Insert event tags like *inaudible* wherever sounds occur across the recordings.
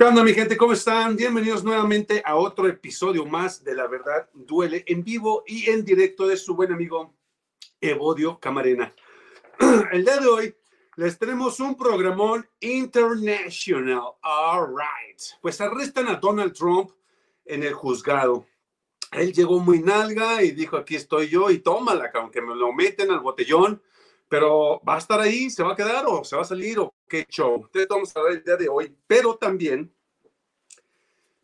¿Qué onda, mi gente? ¿Cómo están? Bienvenidos nuevamente a otro episodio más de La Verdad Duele en vivo y en directo de su buen amigo Evodio Camarena. *clears throat* El día de hoy les tenemos un programón international. All right. Pues arrestan a Donald Trump en el juzgado. Él llegó muy nalga y dijo, aquí estoy yo y tómala, aunque me lo meten al botellón pero ¿va a estar ahí? ¿Se va a quedar o se va a salir o qué show? Ustedes vamos a ver el día de hoy, pero también,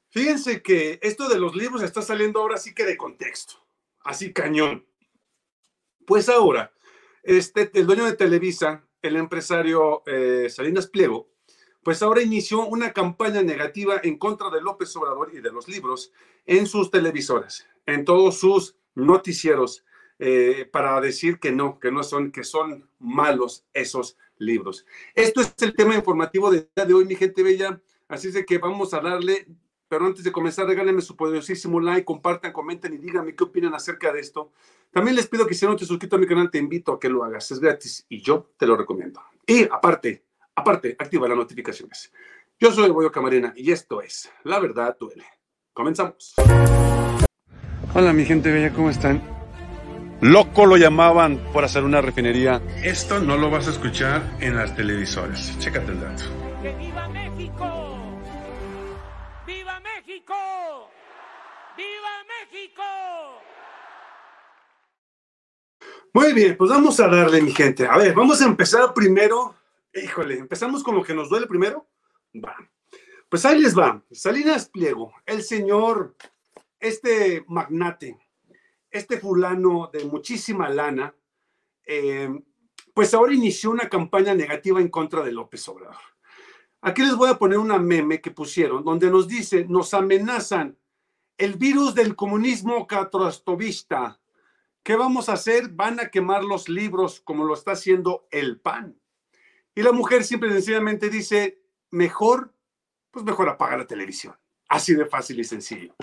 fíjense que esto de los libros está saliendo ahora sí que de contexto, así cañón. Pues ahora, este, el dueño de Televisa, el empresario eh, Salinas Pliego, pues ahora inició una campaña negativa en contra de López Obrador y de los libros en sus televisoras, en todos sus noticieros eh, para decir que no, que no son, que son malos esos libros. Esto es el tema informativo de, de hoy, mi gente bella. Así es que vamos a darle, pero antes de comenzar, regálenme su poderosísimo like, compartan, comenten y díganme qué opinan acerca de esto. También les pido que si no te suscrito a mi canal, te invito a que lo hagas. Es gratis y yo te lo recomiendo. Y aparte, aparte, activa las notificaciones. Yo soy Boyo Camarena y esto es La Verdad Duele. Comenzamos. Hola mi gente bella, ¿cómo están? Loco lo llamaban por hacer una refinería. Esto no lo vas a escuchar en las televisoras. Chécate el dato. ¡Que viva México! ¡Viva México! ¡Viva México! Muy bien, pues vamos a darle, mi gente. A ver, vamos a empezar primero. Híjole, empezamos con lo que nos duele primero. Va. Pues ahí les va. Salinas Pliego, el señor, este magnate, este fulano de muchísima lana, eh, pues ahora inició una campaña negativa en contra de López Obrador. Aquí les voy a poner una meme que pusieron, donde nos dice, nos amenazan el virus del comunismo catrostovista. ¿Qué vamos a hacer? Van a quemar los libros como lo está haciendo el PAN. Y la mujer siempre sencillamente dice, mejor, pues mejor apaga la televisión. Así de fácil y sencillo.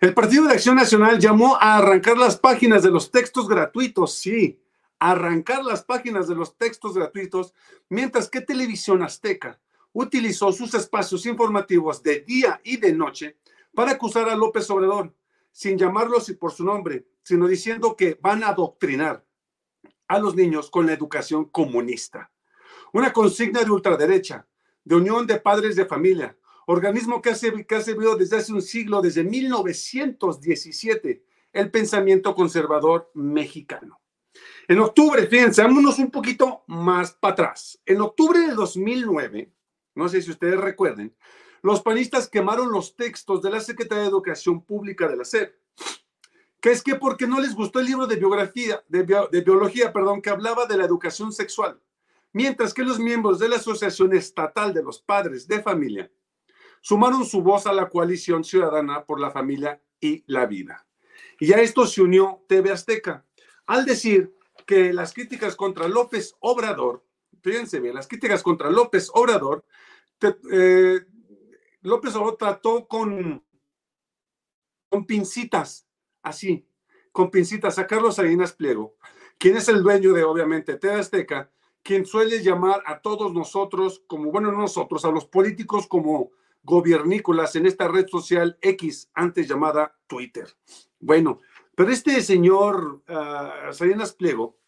El Partido de Acción Nacional llamó a arrancar las páginas de los textos gratuitos, sí, arrancar las páginas de los textos gratuitos, mientras que Televisión Azteca utilizó sus espacios informativos de día y de noche para acusar a López Obrador, sin llamarlos por su nombre, sino diciendo que van a adoctrinar a los niños con la educación comunista. Una consigna de ultraderecha, de unión de padres de familia, organismo que ha, ha servido desde hace un siglo, desde 1917, el pensamiento conservador mexicano. En octubre, fíjense, vámonos un poquito más para atrás. En octubre de 2009, no sé si ustedes recuerden, los panistas quemaron los textos de la Secretaría de Educación Pública de la SED. Que es que porque no les gustó el libro de biografía, de, de biología, perdón, que hablaba de la educación sexual. Mientras que los miembros de la Asociación Estatal de los Padres de Familia sumaron su voz a la coalición ciudadana por la familia y la vida. Y a esto se unió TV Azteca, al decir que las críticas contra López Obrador, fíjense bien, las críticas contra López Obrador, eh, López Obrador trató con, con pincitas, así, con pincitas, a Carlos Salinas Pliego, quien es el dueño de, obviamente, TV Azteca, quien suele llamar a todos nosotros, como, bueno, nosotros, a los políticos como gobiernícolas en esta red social X, antes llamada Twitter. Bueno, pero este señor uh, Salinas Pliego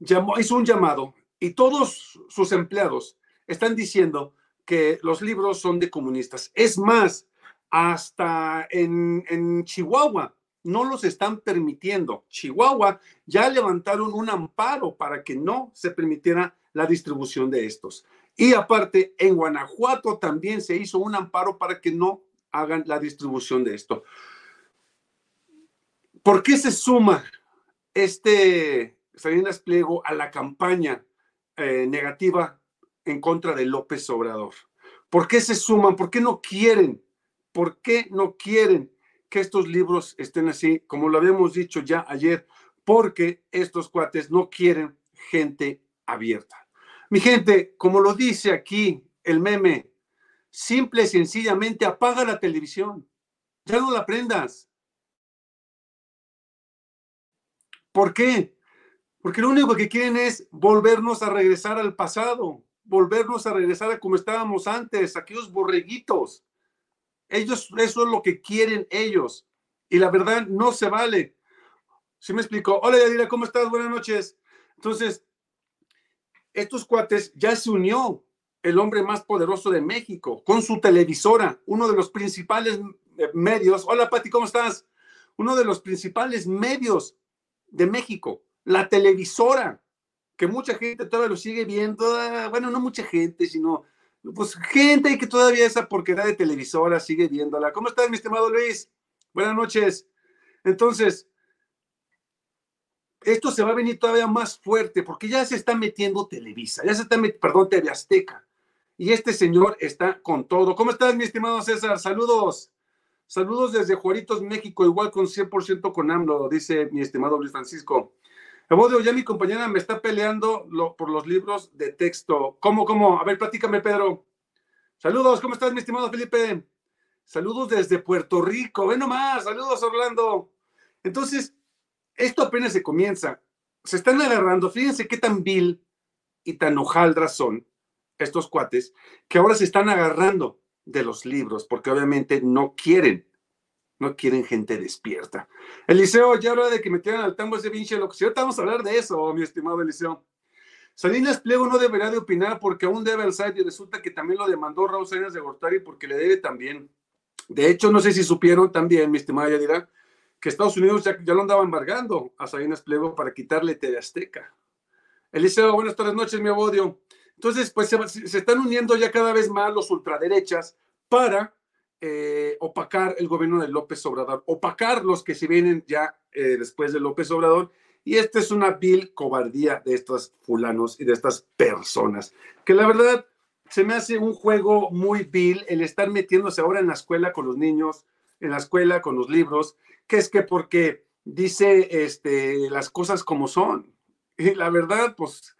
hizo un llamado y todos sus empleados están diciendo que los libros son de comunistas. Es más, hasta en, en Chihuahua no los están permitiendo. Chihuahua ya levantaron un amparo para que no se permitiera la distribución de estos. Y aparte, en Guanajuato también se hizo un amparo para que no hagan la distribución de esto. ¿Por qué se suma este Salinas Pliego a la campaña eh, negativa en contra de López Obrador? ¿Por qué se suman? ¿Por qué no quieren? ¿Por qué no quieren que estos libros estén así, como lo habíamos dicho ya ayer? Porque estos cuates no quieren gente abierta. Mi gente, como lo dice aquí el meme, simple y sencillamente apaga la televisión. Ya no la prendas. ¿Por qué? Porque lo único que quieren es volvernos a regresar al pasado. volvernos a regresar a como estábamos antes, aquellos borreguitos. Ellos, eso es lo que quieren ellos. Y la verdad, no se vale. ¿Sí me explico? Hola, Yadira, ¿cómo estás? Buenas noches. Entonces, estos cuates ya se unió el hombre más poderoso de México con su televisora, uno de los principales eh, medios. Hola, Pati, ¿cómo estás? Uno de los principales medios de México, la televisora, que mucha gente todavía lo sigue viendo. Ah, bueno, no mucha gente, sino pues gente que todavía esa porquería de televisora sigue viéndola. ¿Cómo estás, mi estimado Luis? Buenas noches. Entonces, esto se va a venir todavía más fuerte porque ya se está metiendo Televisa, ya se está metiendo, perdón, TV Azteca. Y este señor está con todo. ¿Cómo estás, mi estimado César? Saludos. Saludos desde Juaritos, México, igual con 100% con AMLO, dice mi estimado Luis Francisco. Evodio, ya mi compañera me está peleando por los libros de texto. ¿Cómo, cómo? A ver, platícame, Pedro. Saludos, ¿cómo estás, mi estimado Felipe? Saludos desde Puerto Rico. Ven nomás, saludos, Orlando. Entonces, esto apenas se comienza. Se están agarrando, fíjense qué tan vil y tan hojaldras son estos cuates, que ahora se están agarrando de los libros, porque obviamente no quieren, no quieren gente despierta. Eliseo, ya hora de que metieran al tambo ese pinche loco. Si ahorita vamos a hablar de eso, mi estimado Eliseo. Salinas Pliego no debería de opinar porque aún debe al site y resulta que también lo demandó Raúl Salinas de Gortari porque le debe también. De hecho, no sé si supieron también, mi estimada Yadira, que Estados Unidos ya, lo andaba embargando a Salinas Pliego para quitarle TV Azteca. Eliseo, buenas tardes noches, mi abodio. Entonces, pues se, están uniendo ya cada vez más los ultraderechas para eh, opacar el gobierno de López Obrador, opacar los que se vienen ya eh, después de López Obrador. Y esta es una vil cobardía de estos fulanos y de estas personas, que la verdad se me hace un juego muy vil el estar metiéndose ahora en la escuela con los niños, en la escuela con los libros, que es que porque dice este, las cosas como son. Y la verdad, pues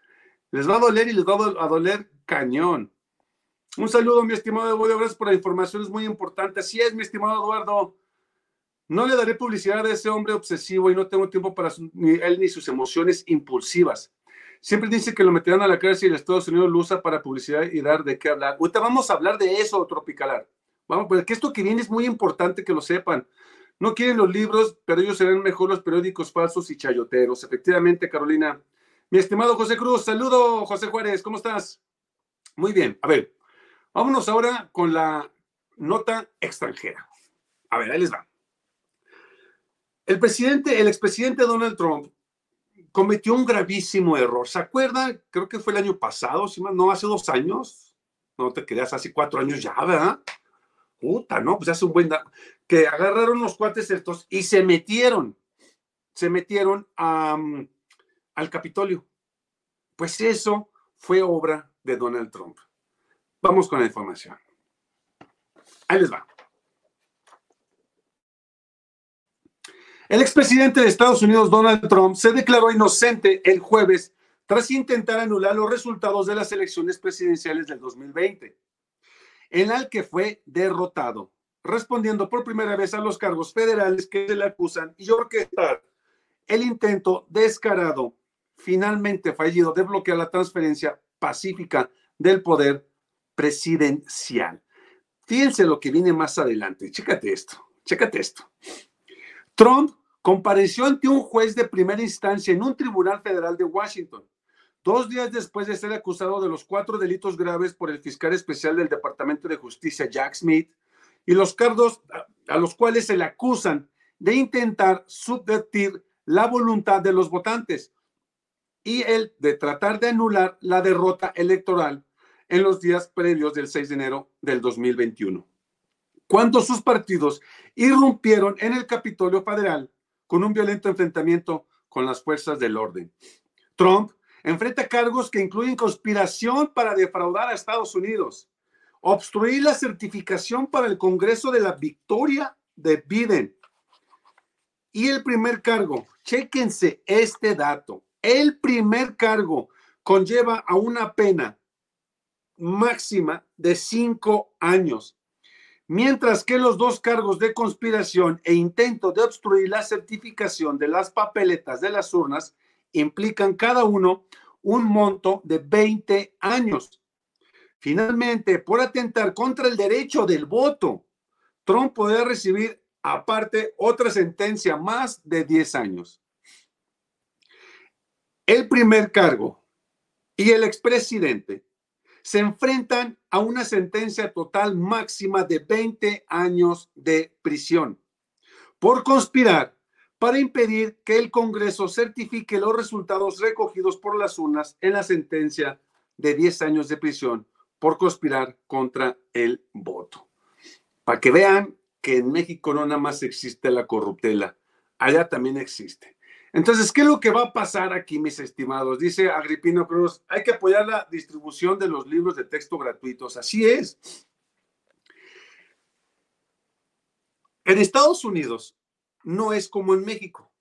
les va a doler y les va a doler cañón. Un saludo, mi estimado Eduardo. Gracias por la información, es muy importante. Así es, mi estimado Eduardo. No le daré publicidad a ese hombre obsesivo y no tengo tiempo para ni él ni sus emociones impulsivas. Siempre dice que lo meterán a la cárcel y Estados Unidos lo usa para publicidad y dar de qué hablar. Ahorita vamos a hablar de eso, Tropicalar. Vamos, porque esto que viene es muy importante que lo sepan. No quieren los libros, pero ellos serán mejor los periódicos falsos y chayoteros. Efectivamente, Carolina. Mi estimado José Cruz, saludo, José Juárez, ¿cómo estás? Muy bien, a ver, vámonos ahora con la nota extranjera. A ver, ahí les va. El presidente, el expresidente Donald Trump cometió un gravísimo error. ¿Se acuerda? Creo que fue el año pasado, si no, hace dos años. No te creas, hace cuatro años ya, ¿verdad? Puta, ¿no? Pues hace un buen... Que agarraron los cuates estos y se metieron, se metieron a al Capitolio. Pues eso fue obra de Donald Trump. Vamos con la información. Ahí les va. El expresidente de Estados Unidos, Donald Trump, se declaró inocente el jueves tras intentar anular los resultados de las elecciones presidenciales del 2020, en el que fue derrotado, respondiendo por primera vez a los cargos federales que se le acusan y orquestar el intento descarado finalmente fallido de bloquear la transferencia pacífica del poder presidencial. Fíjense lo que viene más adelante. Chécate esto, chécate esto. Trump compareció ante un juez de primera instancia en un tribunal federal de Washington, dos días después de ser acusado de los cuatro delitos graves por el fiscal especial del Departamento de Justicia, Jack Smith, y los cargos a los cuales se le acusan de intentar subvertir la voluntad de los votantes y el de tratar de anular la derrota electoral en los días previos del 6 de enero del 2021, cuando sus partidos irrumpieron en el Capitolio Federal con un violento enfrentamiento con las fuerzas del orden. Trump enfrenta cargos que incluyen conspiración para defraudar a Estados Unidos, obstruir la certificación para el Congreso de la victoria de Biden. Y el primer cargo, chéquense este dato, el primer cargo conlleva a una pena máxima de cinco años, mientras que los dos cargos de conspiración e intento de obstruir la certificación de las papeletas de las urnas implican cada uno un monto de 20 años Finalmente, por atentar contra el derecho del voto, Trump podría recibir aparte otra sentencia más de 10 años. El primer cargo y el expresidente se enfrentan a una sentencia total máxima de 20 años de prisión por conspirar para impedir que el Congreso certifique los resultados recogidos por las urnas en la sentencia de 10 años de prisión por conspirar contra el voto. Para que vean que en México no nada más existe la corruptela, allá también existe. Entonces, ¿qué es lo que va a pasar aquí, mis estimados? Dice Agripino Cruz, hay que apoyar la distribución de los libros de texto gratuitos. Así es. En Estados Unidos, no es como en México.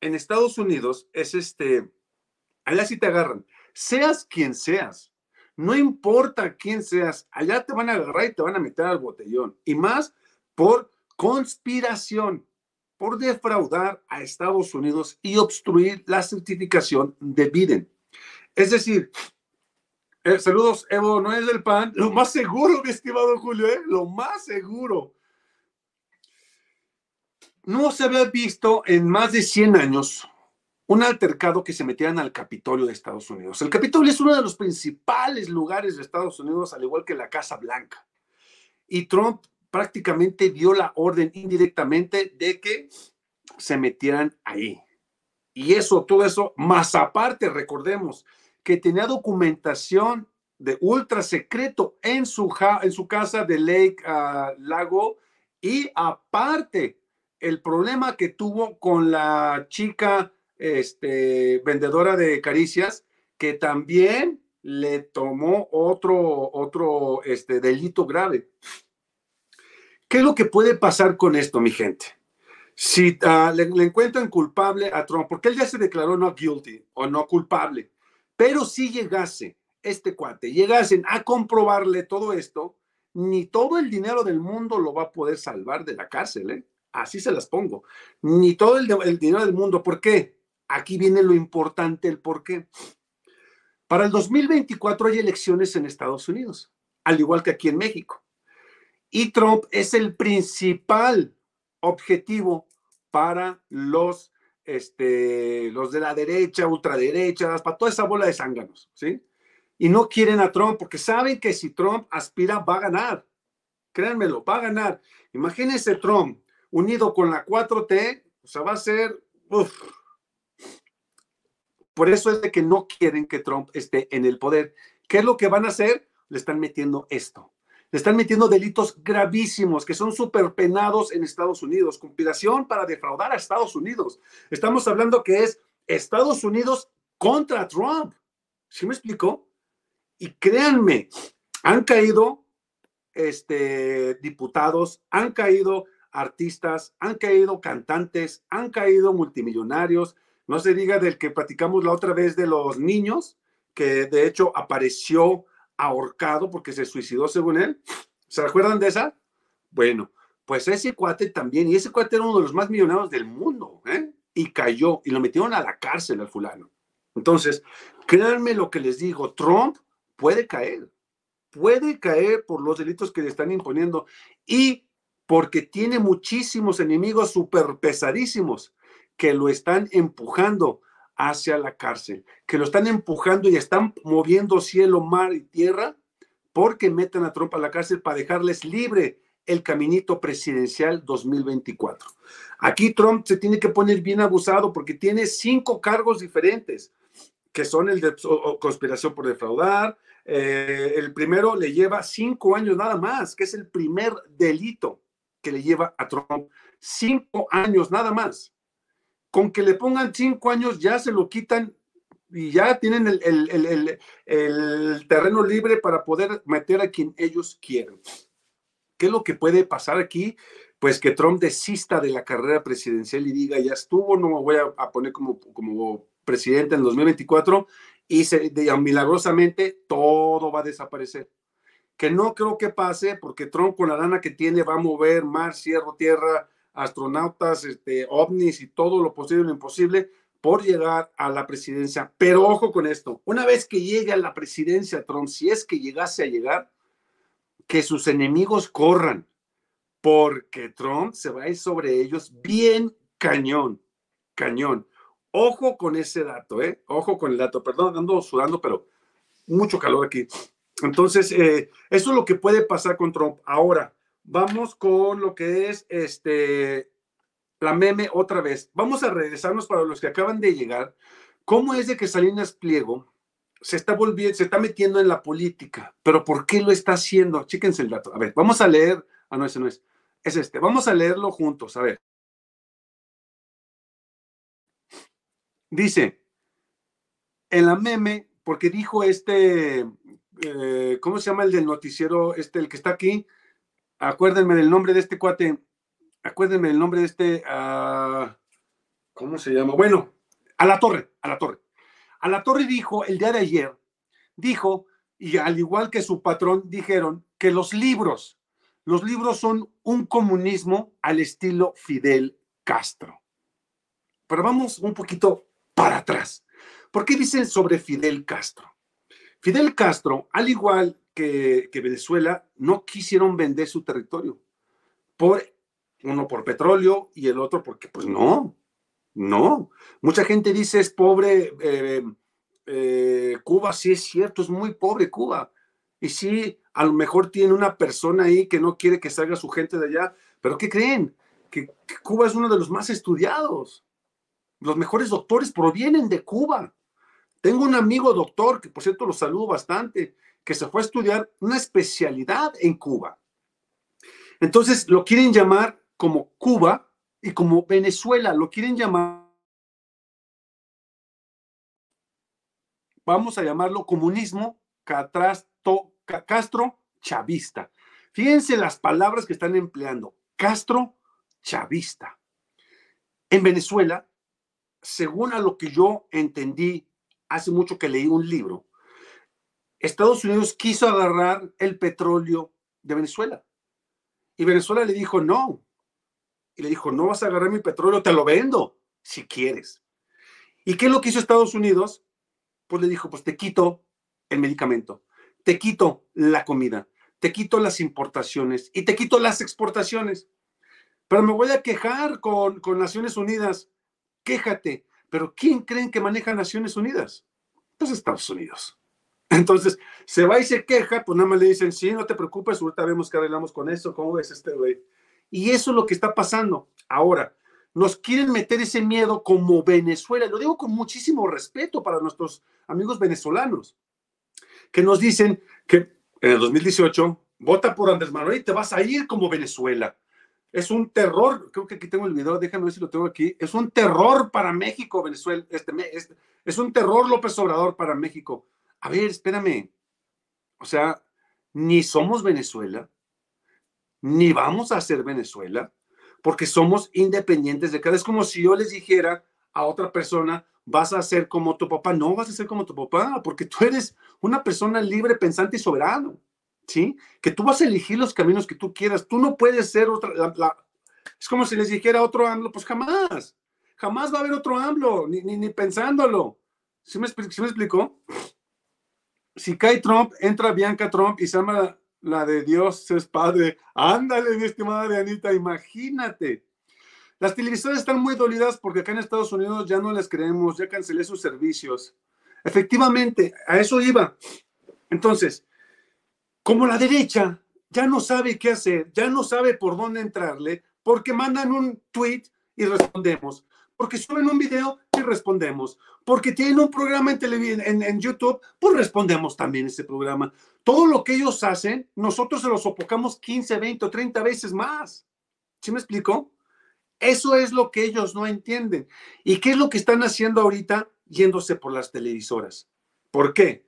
En Estados Unidos es este, allá sí te agarran, seas quien seas, no importa quién seas, allá te van a agarrar y te van a meter al botellón. Y más por conspiración, por defraudar a Estados Unidos y obstruir la certificación de Biden. Es decir, eh, saludos, Evo, no es del PAN, lo más seguro, mi estimado Julio, ¿eh? lo más seguro no se había visto en más de 100 años un altercado que se metieran al Capitolio de Estados Unidos. El Capitolio es uno de los principales lugares de Estados Unidos, al igual que la Casa Blanca. Y Trump prácticamente dio la orden indirectamente de que se metieran ahí. Y eso, todo eso, más aparte, recordemos que tenía documentación de ultra secreto en su, en su casa de Lake ah, Lago y aparte el problema que tuvo con la chica este, vendedora de caricias, que también le tomó otro, otro este, delito grave. ¿Qué es lo que puede pasar con esto, mi gente? Si ah, le, le, encuentran culpable a Trump, porque él ya se declaró no guilty o no culpable, pero si llegase este cuate, llegasen a comprobarle todo esto, ni todo el dinero del mundo lo va a poder salvar de la cárcel, ¿eh? Así se las pongo. Ni todo el, dinero del mundo. ¿Por qué? Aquí viene lo importante, el por qué. Para el 2024 hay elecciones en Estados Unidos, al igual que aquí en México. Y Trump es el principal objetivo para los, este, los de la derecha, ultraderecha, para toda esa bola de zánganos, ¿sí? Y no quieren a Trump porque saben que si Trump aspira va a ganar. Créanmelo, va a ganar. Imagínense Trump unido con la 4T, o sea, va a ser... Por eso es de que no quieren que Trump esté en el poder. ¿Qué es lo que van a hacer? Le están metiendo esto. Le están metiendo delitos gravísimos que son súper penados en Estados Unidos. Conspiración para defraudar a Estados Unidos. Estamos hablando que es Estados Unidos contra Trump. ¿Sí me explicó? Y créanme, han caído este, diputados, han caído artistas, han caído cantantes, han caído multimillonarios. No se diga del que platicamos la otra vez de los niños, que de hecho apareció ahorcado porque se suicidó según él. ¿Se recuerdan de esa? Bueno, pues ese cuate también, y ese cuate era uno de los más millonarios del mundo, ¿eh? Y cayó y lo metieron a la cárcel al fulano. Entonces, créanme lo que les digo, Trump puede caer, puede caer por los delitos que le están imponiendo. Y porque tiene muchísimos enemigos súper pesadísimos que lo están empujando hacia la cárcel, que lo están empujando y están moviendo cielo, mar y tierra porque meten a Trump a la cárcel para dejarles libre el caminito presidencial 2024. Aquí Trump se tiene que poner bien abusado porque tiene cinco cargos diferentes, que son el de conspiración por defraudar. Eh, el primero le lleva cinco años nada más, que es el primer delito le lleva a Trump cinco años nada más. Con que le pongan cinco años ya se lo quitan y ya tienen el, terreno libre para poder meter a quien ellos quieran. ¿Qué es lo que puede pasar aquí? Pues que Trump desista de la carrera presidencial y diga, ya estuvo, no me voy a, poner como, como presidente en 2024 y se, milagrosamente todo va a desaparecer que no creo que pase porque Trump con la lana que tiene va a mover mar, cielo, tierra, astronautas, este, ovnis y todo lo posible y imposible por llegar a la presidencia. Pero ojo con esto, una vez que llegue a la presidencia Trump, si es que llegase a llegar, que sus enemigos corran, porque Trump se va a ir sobre ellos bien cañón, cañón. Ojo con ese dato, ¿eh? Ojo con el dato. Perdón, ando sudando, pero mucho calor aquí. Entonces, eh, eso es lo que puede pasar con Trump. Ahora, vamos con lo que es este la meme otra vez. Vamos a regresarnos para los que acaban de llegar. ¿Cómo es de que Salinas Pliego se está volviendo, se está metiendo en la política? Pero ¿por qué lo está haciendo? Chíquense el dato. A ver, vamos a leer. Ah, no, ese no es. Es este. Vamos a leerlo juntos. A ver. Dice, en la meme, porque dijo este, eh, ¿cómo se llama el del noticiero? Este, el que está aquí. Acuérdenme del nombre de este cuate acuérdenme el nombre de este, uh, ¿cómo se llama? Bueno, a la torre, a la torre. A la torre dijo el día de ayer, dijo, y al igual que su patrón, dijeron que los libros, los libros son un comunismo al estilo Fidel Castro. Pero vamos un poquito para atrás. ¿Por qué dicen sobre Fidel Castro? Fidel Castro, al igual que, Venezuela, no quisieron vender su territorio por uno por petróleo y el otro porque, pues no, no. Mucha gente dice es pobre eh, eh, Cuba, sí es cierto, es muy pobre Cuba. Y sí, a lo mejor tiene una persona ahí que no quiere que salga su gente de allá, pero ¿qué creen? Que, Cuba es uno de los más estudiados. Los mejores doctores provienen de Cuba. Tengo un amigo doctor, que por cierto lo saludo bastante, que se fue a estudiar una especialidad en Cuba. Entonces lo quieren llamar como Cuba y como Venezuela, lo quieren llamar, vamos a llamarlo comunismo Castro chavista. Fíjense las palabras que están empleando, Castro chavista. En Venezuela, según a lo que yo entendí hace mucho que leí un libro, Estados Unidos quiso agarrar el petróleo de Venezuela. Y Venezuela le dijo, no, y le dijo, no vas a agarrar mi petróleo, te lo vendo si quieres. ¿Y qué es lo que hizo Estados Unidos? Pues le dijo, pues te quito el medicamento, te quito la comida, te quito las importaciones y te quito las exportaciones. Pero me voy a quejar con, con Naciones Unidas. Quéjate. Pero ¿quién creen que maneja Naciones Unidas? Pues Estados Unidos. *laughs* Entonces, se va y se queja, pues nada más le dicen, sí, no te preocupes, ahorita vemos que arreglamos con eso, ¿cómo ves este güey? Y eso es lo que está pasando. Ahora, nos quieren meter ese miedo como Venezuela. Lo digo con muchísimo respeto para nuestros amigos venezolanos, que nos dicen que en el 2018 vota por Andrés Manuel y te vas a ir como Venezuela. Es un terror, creo que aquí tengo el video, déjame ver si lo tengo aquí. Es un terror para México, Venezuela. Este, es un terror López Obrador para México. A ver, espérame. O sea, ni somos Venezuela, ni vamos a ser Venezuela, porque somos independientes de cada. Es como si yo les dijera a otra persona, vas a ser como tu papá. No vas a ser como tu papá, porque tú eres una persona libre, pensante y soberano. ¿Sí? Que tú vas a elegir los caminos que tú quieras. Tú no puedes ser otra. es como si les dijera otro AMLO, pues jamás. Jamás va a haber otro AMLO, ni, ni, pensándolo. ¿Sí me, ¿Sí me explicó? Si cae Trump, entra Bianca Trump y se llama la de Dios es Padre. Ándale, mi estimada Anita, imagínate. Las televisoras están muy dolidas porque acá en Estados Unidos ya no les creemos, ya cancelé sus servicios. Efectivamente, a eso iba. Entonces, como la derecha ya no sabe qué hacer, ya no sabe por dónde entrarle, porque mandan un tweet y respondemos porque suben un video y respondemos, porque tienen un programa en, YouTube, pues respondemos también ese programa. Todo lo que ellos hacen, nosotros se lo sopocamos 15, 20 o 30 veces más. ¿Sí me explico? Eso es lo que ellos no entienden. ¿Y qué es lo que están haciendo ahorita yéndose por las televisoras? ¿Por qué?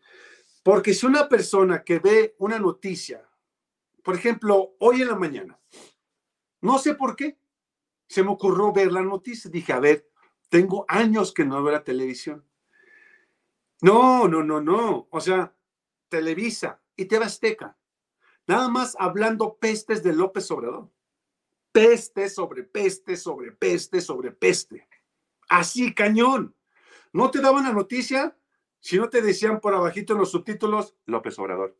Porque si una persona que ve una noticia, por ejemplo, hoy en la mañana, no sé por qué, se me ocurrió ver la noticia. Dije, a ver, tengo años que no veo la televisión. No, no, no, no. O sea, Televisa y TV Azteca. Nada más hablando pestes de López Obrador. Peste sobre peste sobre peste sobre peste. Así cañón. No te daban la noticia si no te decían por abajito en los subtítulos López Obrador.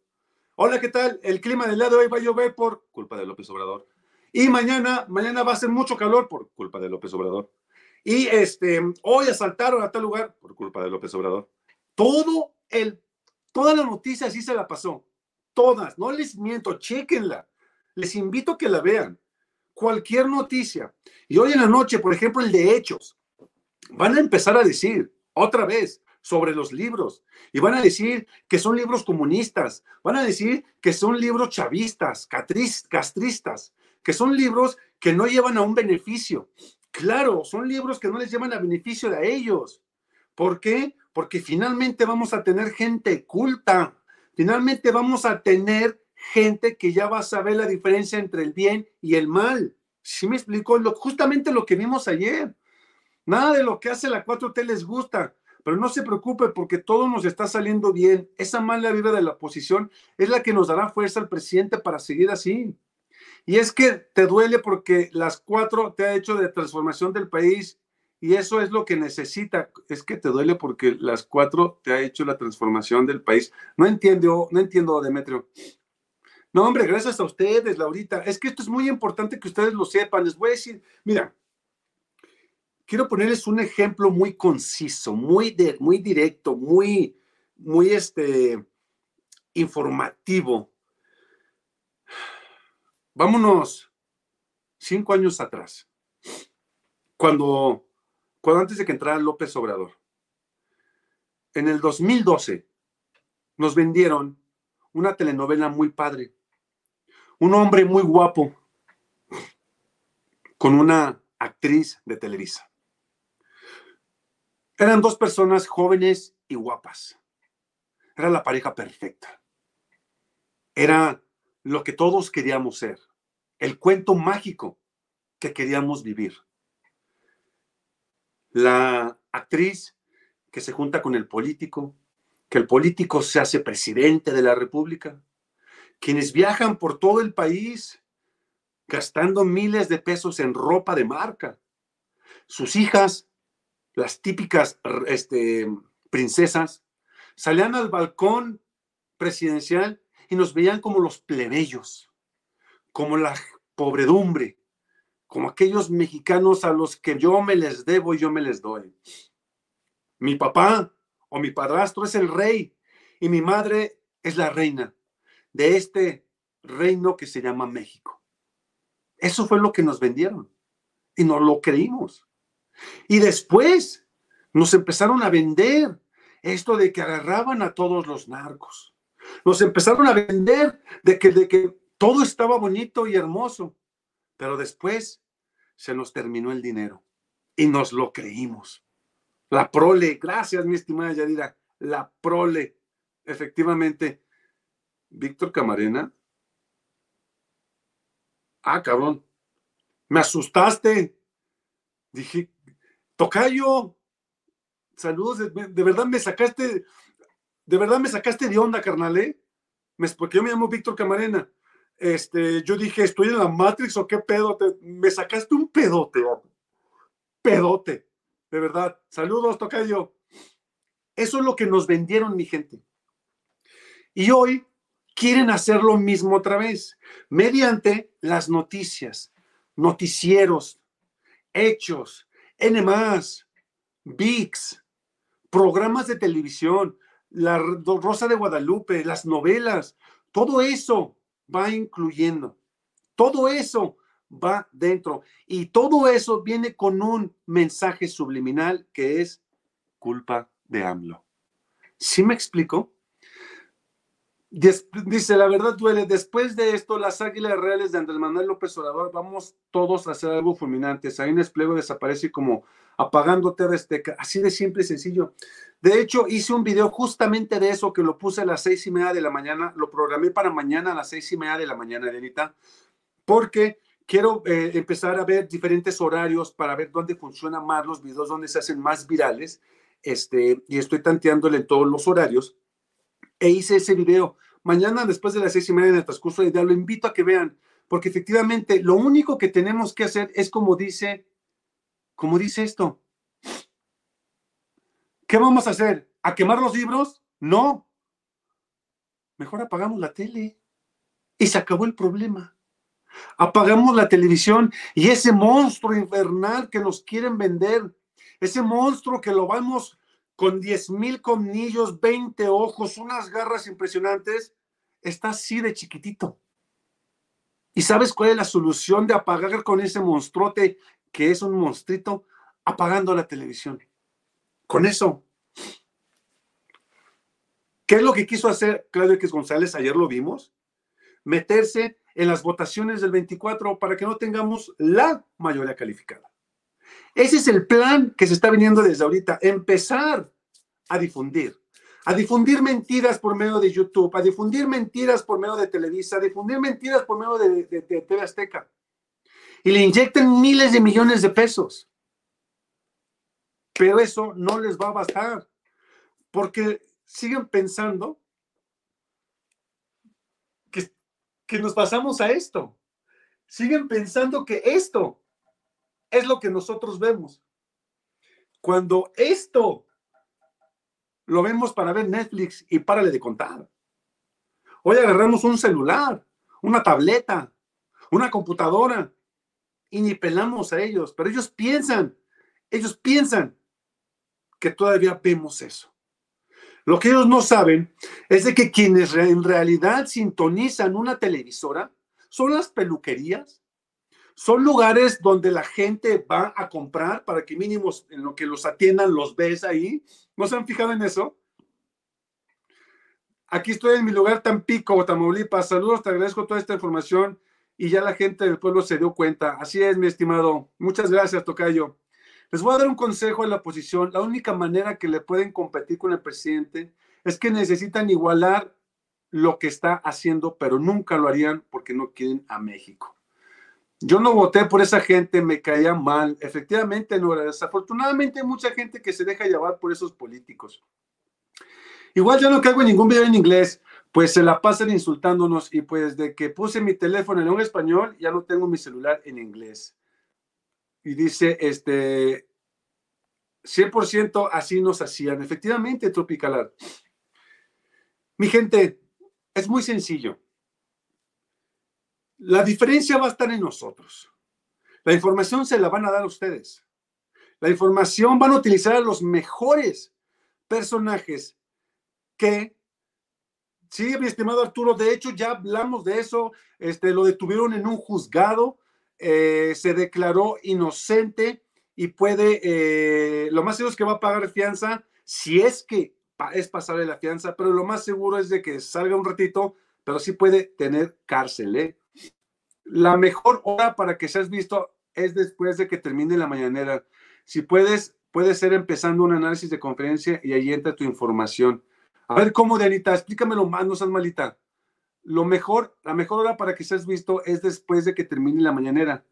Hola, ¿qué tal? El clima del lado de hoy va a llover por culpa de López Obrador. Y mañana, mañana va a ser mucho calor por culpa de López Obrador. Y este, hoy asaltaron a tal lugar por culpa de López Obrador. Todo el, toda la noticia así se la pasó. Todas, no les miento, chequenla. Les invito a que la vean. Cualquier noticia. Y hoy en la noche, por ejemplo, el de Hechos, van a empezar a decir otra vez sobre los libros y van a decir que son libros comunistas, van a decir que son libros chavistas, castristas, que son libros que no llevan a un beneficio. Claro, son libros que no les llevan a beneficio de ellos. ¿Por qué? Porque finalmente vamos a tener gente culta, finalmente vamos a tener gente que ya va a saber la diferencia entre el bien y el mal. ¿Sí me explico? Lo, justamente lo que vimos ayer. Nada de lo que hace la 4T les gusta, pero no se preocupe porque todo nos está saliendo bien. Esa mala vida de la oposición es la que nos dará fuerza al presidente para seguir así. Y es que te duele porque las cuatro te ha hecho de transformación del país y eso es lo que necesita. Es que te duele porque las cuatro te ha hecho la transformación del país. No entiendo, no entiendo, Demetrio. No, hombre, gracias a ustedes, Laurita. Es que esto es muy importante que ustedes lo sepan. Les voy a decir, mira, quiero ponerles un ejemplo muy conciso, muy, muy directo, muy, muy este, informativo. Vámonos cinco años atrás, cuando, cuando antes de que entrara López Obrador. En el 2012 nos vendieron una telenovela muy padre un hombre muy guapo con una actriz de Televisa. Eran dos personas jóvenes y guapas. Era la pareja perfecta. Era lo que todos queríamos ser. El cuento mágico que queríamos vivir. La actriz que se junta con el político, que el político se hace presidente de la República, quienes viajan por todo el país gastando miles de pesos en ropa de marca. Sus hijas, las típicas este, princesas, salían al balcón presidencial y nos veían como los plebeyos, como la pobredumbre, como aquellos mexicanos a los que yo me les debo y yo me les doy. Mi papá o mi padrastro es el rey y mi madre es la reina de este reino que se llama México. Eso fue lo que nos vendieron y no lo creímos. Y después nos empezaron a vender esto de que agarraban a todos los narcos. Nos empezaron a vender de que, de que todo estaba bonito y hermoso, pero después se nos terminó el dinero y nos lo creímos. La prole, gracias mi estimada Yadira, la prole, efectivamente, Víctor Camarena. Ah, cabrón. Me asustaste. Dije, Tocayo, saludos, de, verdad me sacaste, de verdad me sacaste de onda, carnal, ¿eh? porque yo me llamo Víctor Camarena. Este, yo dije, ¿estoy en la Matrix o qué pedo? me sacaste un pedote, pedote, de verdad. Saludos, Tocayo. Eso es lo que nos vendieron, mi gente. Y hoy quieren hacer lo mismo otra vez, mediante las noticias, noticieros, hechos, N VIX, programas de televisión, la Rosa de Guadalupe, las novelas, todo eso va incluyendo, todo eso va dentro y todo eso viene con un mensaje subliminal que es culpa de AMLO. ¿Sí me explico? Dice, la verdad duele. Después de esto, las águilas reales de Andrés Manuel López Obrador, vamos todos a hacer algo fulminante. Ahí Esplego desaparece como apagando Terra Así de simple y sencillo. De hecho, hice un video justamente de eso que lo puse a las seis y media de la mañana. Lo programé para mañana a las seis y media de la mañana, Denita, porque quiero eh, empezar a ver diferentes horarios para ver dónde funcionan más los videos, dónde se hacen más virales. Este, y estoy tanteándole en todos los horarios e hice ese video. Mañana, después de las seis y media en el transcurso del día, lo invito a que vean, porque efectivamente lo único que tenemos que hacer es como dice, como dice esto, ¿Qué vamos a hacer? ¿A quemar los libros? No. Mejor apagamos la tele y se acabó el problema. Apagamos la televisión y ese monstruo infernal que nos quieren vender, ese monstruo que lo vamos con 10 mil comnillos, 20 ojos, unas garras impresionantes, está así de chiquitito. ¿Y sabes cuál es la solución de apagar con ese monstruote que es un monstruito? Apagando la televisión. Con eso. ¿Qué es lo que quiso hacer Claudio X González? Ayer lo vimos. Meterse en las votaciones del 24 para que no tengamos la mayoría calificada. Ese es el plan que se está viniendo desde ahorita. Empezar a difundir a difundir mentiras por medio de YouTube, a difundir mentiras por medio de Televisa, a difundir mentiras por medio de, de, TV Azteca. Y le inyectan miles de millones de pesos. Pero eso no les va a bastar, porque siguen pensando que, que nos pasamos a esto. Siguen pensando que esto es lo que nosotros vemos. Cuando esto lo vemos para ver Netflix y párale de contar. Hoy agarramos un celular, una tableta, una computadora y ni pelamos a ellos, pero ellos piensan, ellos piensan que todavía vemos eso. Lo que ellos no saben es de que quienes en realidad sintonizan una televisora son las peluquerías, son lugares donde la gente va a comprar para que mínimos en lo que los atiendan los ves ahí. ¿No se han fijado en eso? Aquí estoy en mi lugar Tampico, Tamaulipas. Saludos, te agradezco toda esta información y ya la gente del pueblo se dio cuenta. Así es, mi estimado. Muchas gracias, Tocayo. Les voy a dar un consejo a la oposición. La única manera que le pueden competir con el presidente es que necesitan igualar lo que está haciendo, pero nunca lo harían porque no quieren a México. Yo no voté por esa gente, me caía mal. Efectivamente, no era. Desafortunadamente hay mucha gente que se deja llevar por esos políticos. Igual ya no caigo en ningún video en inglés, pues se la pasan insultándonos y pues de que puse mi teléfono en un español, ya no tengo mi celular en inglés. Y dice, este, 100% así nos hacían. Efectivamente, Tropicalar. Mi gente, es muy sencillo. La diferencia va a estar en nosotros. La información se la van a dar a ustedes. La información van a utilizar a los mejores personajes que, sí, mi estimado Arturo, de hecho ya hablamos de eso, este, lo detuvieron en un juzgado, eh, se declaró inocente y puede, eh, lo más seguro es que va a pagar fianza, si es que es pasarle la fianza, pero lo más seguro es de que salga un ratito, pero sí puede tener cárcel, ¿eh? La mejor hora para que seas visto es después de que termine la mañanera. Si puedes, puede ser empezando un análisis de conferencia y ahí entra tu información. A ver cómo, Dianita, explícamelo más, no seas malita. Lo mejor, la mejor hora para que seas visto es después de que termine la mañanera.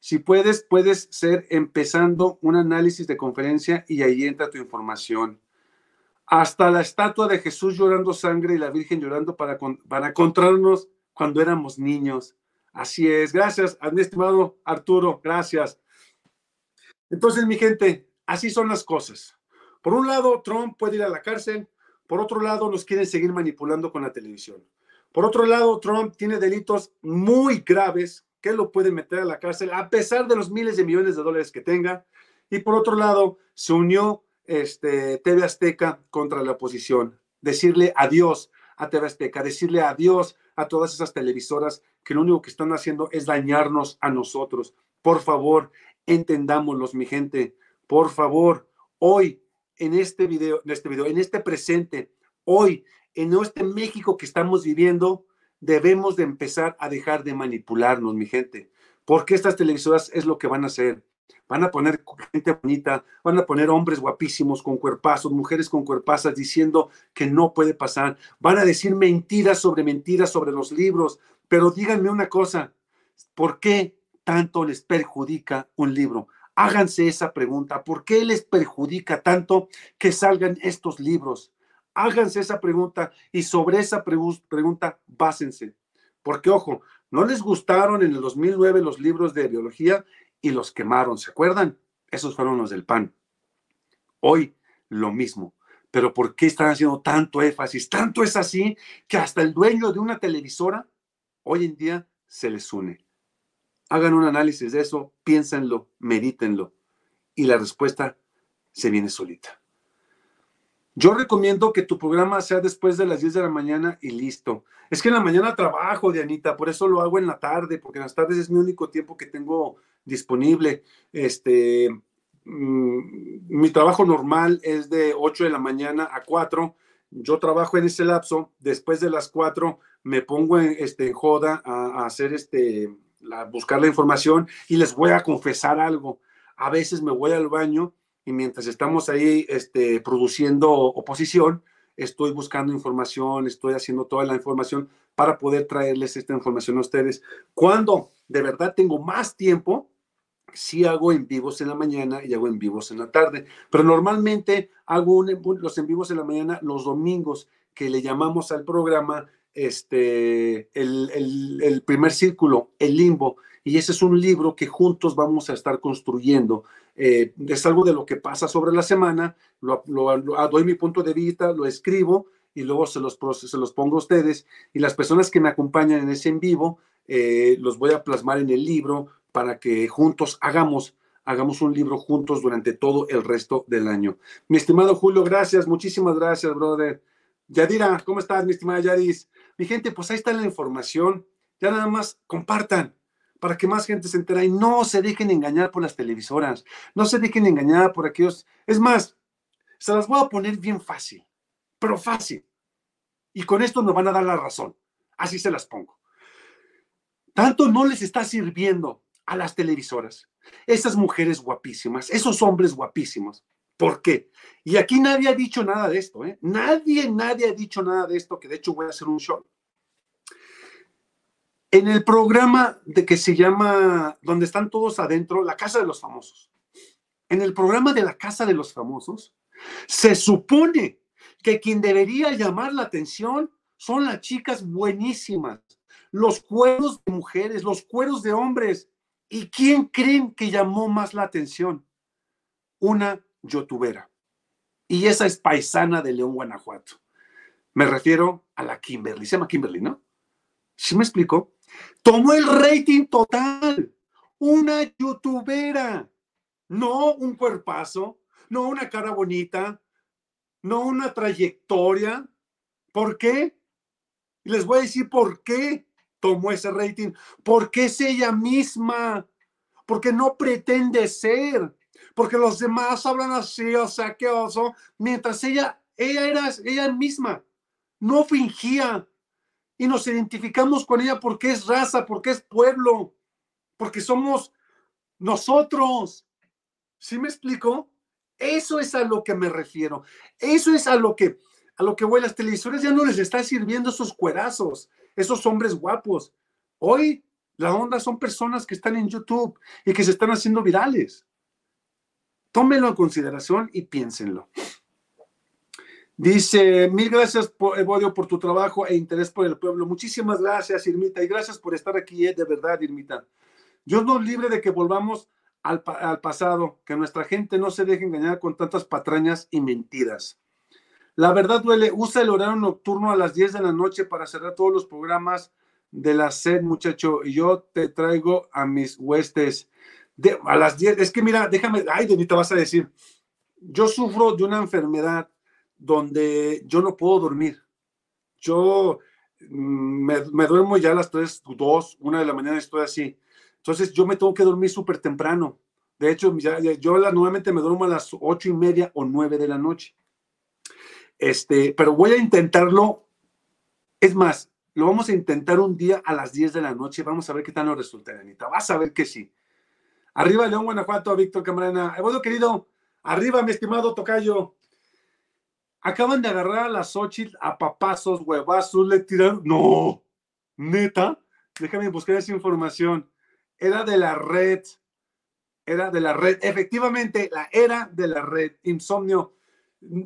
Si puedes, puedes ser empezando un análisis de conferencia y ahí entra tu información. Hasta la estatua de Jesús llorando sangre y la Virgen llorando para, para encontrarnos cuando éramos niños. Así es, gracias mi estimado Arturo, gracias. Entonces, mi gente, así son las cosas. Por un lado, Trump puede ir a la cárcel, por otro lado, nos quieren seguir manipulando con la televisión. Por otro lado, Trump tiene delitos muy graves que lo pueden meter a la cárcel a pesar de los miles de millones de dólares que tenga. Y por otro lado, se unió este, TV Azteca contra la oposición. Decirle adiós a TV Azteca, decirle adiós a todas esas televisoras que lo único que están haciendo es dañarnos a nosotros. Por favor, entendámoslos, mi gente. Por favor, hoy en este video, en este video, en este presente, hoy, en este México que estamos viviendo, debemos de empezar a dejar de manipularnos, mi gente, porque estas televisoras es lo que van a hacer. Van a poner gente bonita, van a poner hombres guapísimos con cuerpazos, mujeres con cuerpazas diciendo que no puede pasar. Van a decir mentiras sobre mentiras sobre los libros. Pero díganme una cosa, ¿por qué tanto les perjudica un libro? Háganse esa pregunta. ¿Por qué les perjudica tanto que salgan estos libros? Háganse esa pregunta y sobre esa pregunta básense. Porque, ojo, no les gustaron en el 2009 los libros de biología y los quemaron, ¿se acuerdan? Esos fueron los del PAN. Hoy lo mismo. Pero ¿por qué están haciendo tanto énfasis? Tanto es así que hasta el dueño de una televisora hoy en día se les une. Hagan un análisis de eso, piénsenlo, medítenlo y la respuesta se viene solita. Yo recomiendo que tu programa sea después de las 10 de la mañana y listo. Es que en la mañana trabajo, Dianita, por eso lo hago en la tarde, porque en las tardes es mi único tiempo que tengo disponible. Este, mm, mi trabajo normal es de 8 de la mañana a 4. Yo trabajo en ese lapso. Después de las 4 me pongo en, este, joda a, hacer este, a buscar la información y les voy a confesar algo. A veces me voy al baño y mientras estamos ahí este, produciendo oposición, estoy buscando información, estoy haciendo toda la información para poder traerles esta información a ustedes. Cuando de verdad tengo más tiempo, sí hago en vivos en la mañana y hago en vivos en la tarde, pero normalmente hago los en vivos en la mañana los domingos que le llamamos al programa este, el, el, el primer círculo, el limbo, y ese es un libro que juntos vamos a estar construyendo eh, es algo de lo que pasa sobre la semana, lo, ah, doy mi punto de vista, lo escribo y luego se los, se los pongo a ustedes y las personas que me acompañan en ese en vivo eh, los voy a plasmar en el libro para que juntos hagamos hagamos un libro juntos durante todo el resto del año. Mi estimado Julio, gracias, muchísimas gracias, brother. Yadira, ¿cómo estás, mi estimada Yadis? Mi gente, pues ahí está la información. Ya nada más compartan, para que más gente se entere y no se dejen engañar por las televisoras, no se dejen engañar por aquellos. Es más, se las voy a poner bien fácil, pero fácil. Y con esto me van a dar la razón. Así se las pongo. Tanto no les está sirviendo a las televisoras, esas mujeres guapísimas, esos hombres guapísimos. ¿Por qué? Y aquí nadie ha dicho nada de esto, ¿eh? Nadie, nadie ha dicho nada de esto, que de hecho voy a hacer un show. En el programa de que se llama, donde están todos adentro, La Casa de los Famosos. En el programa de La Casa de los Famosos, se supone que quien debería llamar la atención son las chicas buenísimas, los cueros de mujeres, los cueros de hombres. ¿Y quién creen que llamó más la atención? Una youtubera. Y esa es paisana de León, Guanajuato. Me refiero a la Kimberly. Se llama Kimberly, ¿no? ¿Sí me explico? Tomó el rating total. Una youtubera. No un cuerpazo, no una cara bonita, no una trayectoria. ¿Por qué? les voy a decir por qué tomó ese rating. Porque es ella misma. Porque no pretende ser. Porque los demás hablan así, o sea, qué oso. Mientras ella, ella era ella misma. No fingía y nos identificamos con ella porque es raza, porque es pueblo, porque somos nosotros. ¿Sí me explico? Eso es a lo que me refiero. Eso es a lo que a lo que voy. Las televisoras ya no les está sirviendo esos cuerazos, esos hombres guapos. Hoy la onda son personas que están en YouTube y que se están haciendo virales. Tómenlo en consideración y piénsenlo. Dice, mil gracias, Evodio, por tu trabajo e interés por el pueblo. Muchísimas gracias, Irmita, y gracias por estar aquí, eh, de verdad, Irmita. Dios nos libre de que volvamos al, al, pasado, que nuestra gente no se deje engañar con tantas patrañas y mentiras. La verdad duele, usa el horario nocturno a las 10 de la noche para cerrar todos los programas de la SED, muchacho, y yo te traigo a mis huestes. A las 10, es que mira, déjame, ay, Denita, vas a decir, yo sufro de una enfermedad donde yo no puedo dormir. Yo mm, me, duermo ya a las 3, 2, 1 de la mañana estoy así. Entonces yo me tengo que dormir súper temprano. De hecho, yo nuevamente me duermo a las 8 y media o 9 de la noche. Este, pero voy a intentarlo. Es más, lo vamos a intentar un día a las 10 de la noche. Vamos a ver qué tal nos resulta, Anita. Vas a ver que sí. Arriba, León, Guanajuato, Víctor Camarena. Bueno, querido, arriba, mi estimado Tocayo. Acaban de agarrar a la Xochitl a papazos, huevazos, le tiraron. No, neta, déjame buscar esa información. Era de la red. Era de la red. Efectivamente, la era de la red. Insomnio.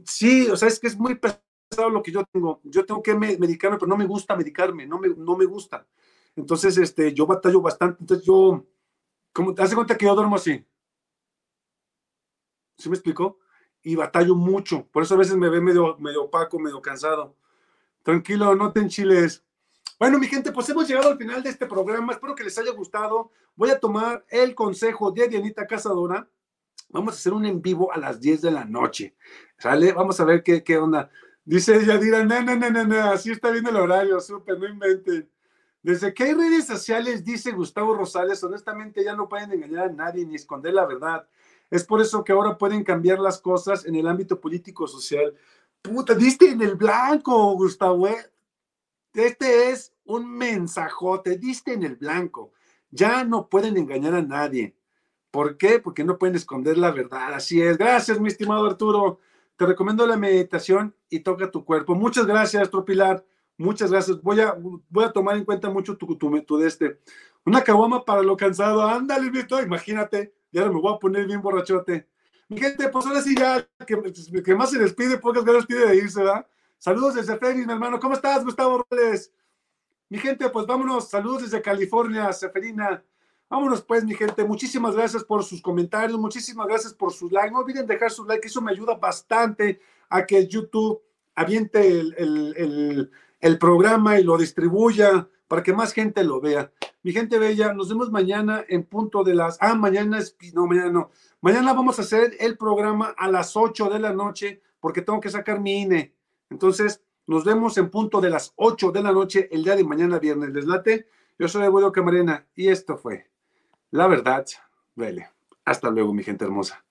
Sí, o sea, es que es muy pesado lo que yo tengo. Yo tengo que medicarme, pero no me gusta medicarme, no me, no me gusta. Entonces, este, yo batallo bastante. Entonces, yo, como te das cuenta que yo duermo así. ¿Sí me explicó? y batallo mucho. Por eso a veces me ve medio, medio opaco, medio cansado. Tranquilo, no te enchiles. Bueno, mi gente, pues hemos llegado al final de este programa. Espero que les haya gustado. Voy a tomar el consejo de Dianita Cazadora. Vamos a hacer un en vivo a las 10 de la noche. ¿Sale? Vamos a ver qué, qué onda. Dice Yadira, no, no, no, no, no, así está bien el horario, súper, no inventen. Desde que hay redes sociales, dice Gustavo Rosales, honestamente ya no pueden engañar a nadie ni esconder la verdad. Es por eso que ahora pueden cambiar las cosas en el ámbito político-social. Puta, diste en el blanco, Gustavo. ¿eh? Este es un mensajote, diste en el blanco. Ya no pueden engañar a nadie. ¿Por qué? Porque no pueden esconder la verdad. Así es. Gracias, mi estimado Arturo. Te recomiendo la meditación y toca tu cuerpo. Muchas gracias, Tropilar. Muchas gracias. Voy a, voy a tomar en cuenta mucho tu, tu, de este. Una caguama para lo cansado. Ándale, Vito. Imagínate. Ya me voy a poner bien borrachote. Mi gente, pues ahora sí ya, que, más se despide, pocas ganas pide de irse, ¿verdad? Saludos desde Fénix, mi hermano. ¿Cómo estás, Gustavo Robles? Mi gente, pues vámonos. Saludos desde California, Seferina. Vámonos pues, mi gente. Muchísimas gracias por sus comentarios, muchísimas gracias por sus likes. No olviden dejar su like, eso me ayuda bastante a que YouTube aviente el, programa y lo distribuya para que más gente lo vea. Mi gente bella, nos vemos mañana en punto de las... Ah, mañana es... No, mañana no. Mañana vamos a hacer el programa a las 8 de la noche porque tengo que sacar mi INE. Entonces, nos vemos en punto de las 8 de la noche el día de mañana viernes. ¿Les late? Yo soy Eduardo Camarena y esto fue la verdad duele. Hasta luego, mi gente hermosa.